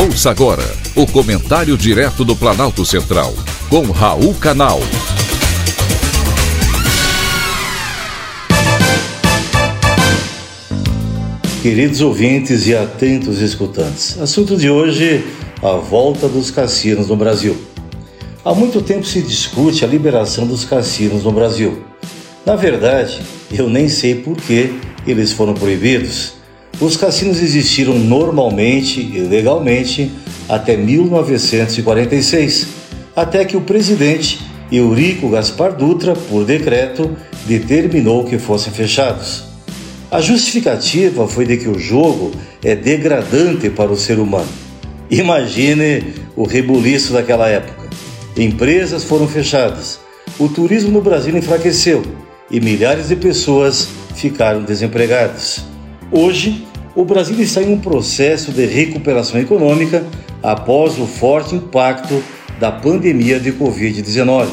Ouça agora o comentário direto do Planalto Central, com Raul Canal. Queridos ouvintes e atentos escutantes, assunto de hoje: a volta dos cassinos no Brasil. Há muito tempo se discute a liberação dos cassinos no Brasil. Na verdade, eu nem sei por que eles foram proibidos. Os cassinos existiram normalmente e legalmente até 1946, até que o presidente Eurico Gaspar Dutra, por decreto, determinou que fossem fechados. A justificativa foi de que o jogo é degradante para o ser humano. Imagine o rebuliço daquela época. Empresas foram fechadas, o turismo no Brasil enfraqueceu e milhares de pessoas ficaram desempregadas. Hoje, o Brasil está em um processo de recuperação econômica após o forte impacto da pandemia de Covid-19.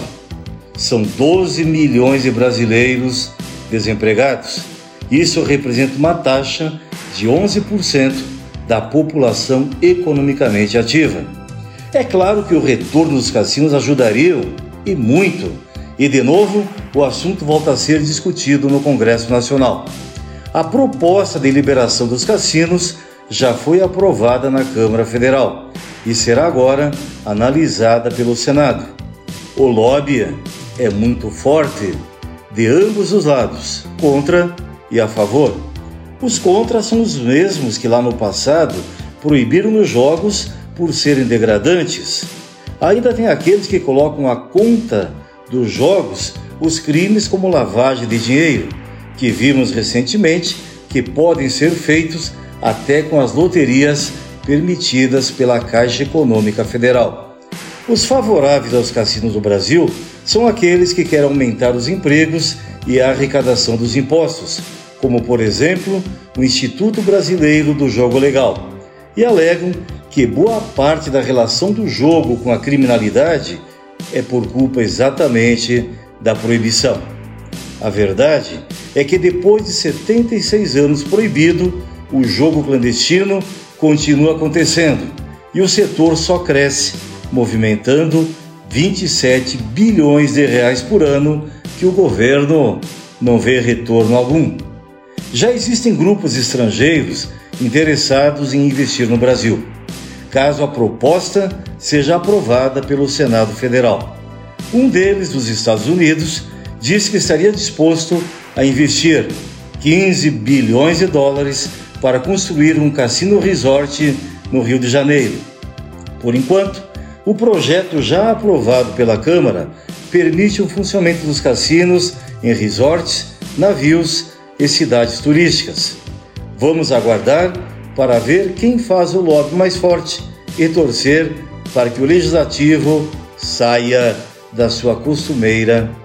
São 12 milhões de brasileiros desempregados. Isso representa uma taxa de 11% da população economicamente ativa. É claro que o retorno dos cassinos ajudaria e muito, e de novo o assunto volta a ser discutido no Congresso Nacional. A proposta de liberação dos cassinos já foi aprovada na Câmara Federal e será agora analisada pelo Senado. O lobby é muito forte de ambos os lados, contra e a favor. Os contras são os mesmos que lá no passado proibiram os jogos por serem degradantes. Ainda tem aqueles que colocam a conta dos jogos os crimes como lavagem de dinheiro que vimos recentemente que podem ser feitos até com as loterias permitidas pela Caixa Econômica Federal. Os favoráveis aos cassinos do Brasil são aqueles que querem aumentar os empregos e a arrecadação dos impostos, como por exemplo o Instituto Brasileiro do Jogo Legal, e alegam que boa parte da relação do jogo com a criminalidade é por culpa exatamente da proibição. A verdade é que depois de 76 anos proibido, o jogo clandestino continua acontecendo e o setor só cresce, movimentando 27 bilhões de reais por ano que o governo não vê retorno algum. Já existem grupos estrangeiros interessados em investir no Brasil, caso a proposta seja aprovada pelo Senado Federal. Um deles, dos Estados Unidos, disse que estaria disposto a investir 15 bilhões de dólares para construir um cassino resort no Rio de Janeiro. Por enquanto, o projeto já aprovado pela Câmara permite o funcionamento dos cassinos em resorts, navios e cidades turísticas. Vamos aguardar para ver quem faz o lobby mais forte e torcer para que o legislativo saia da sua costumeira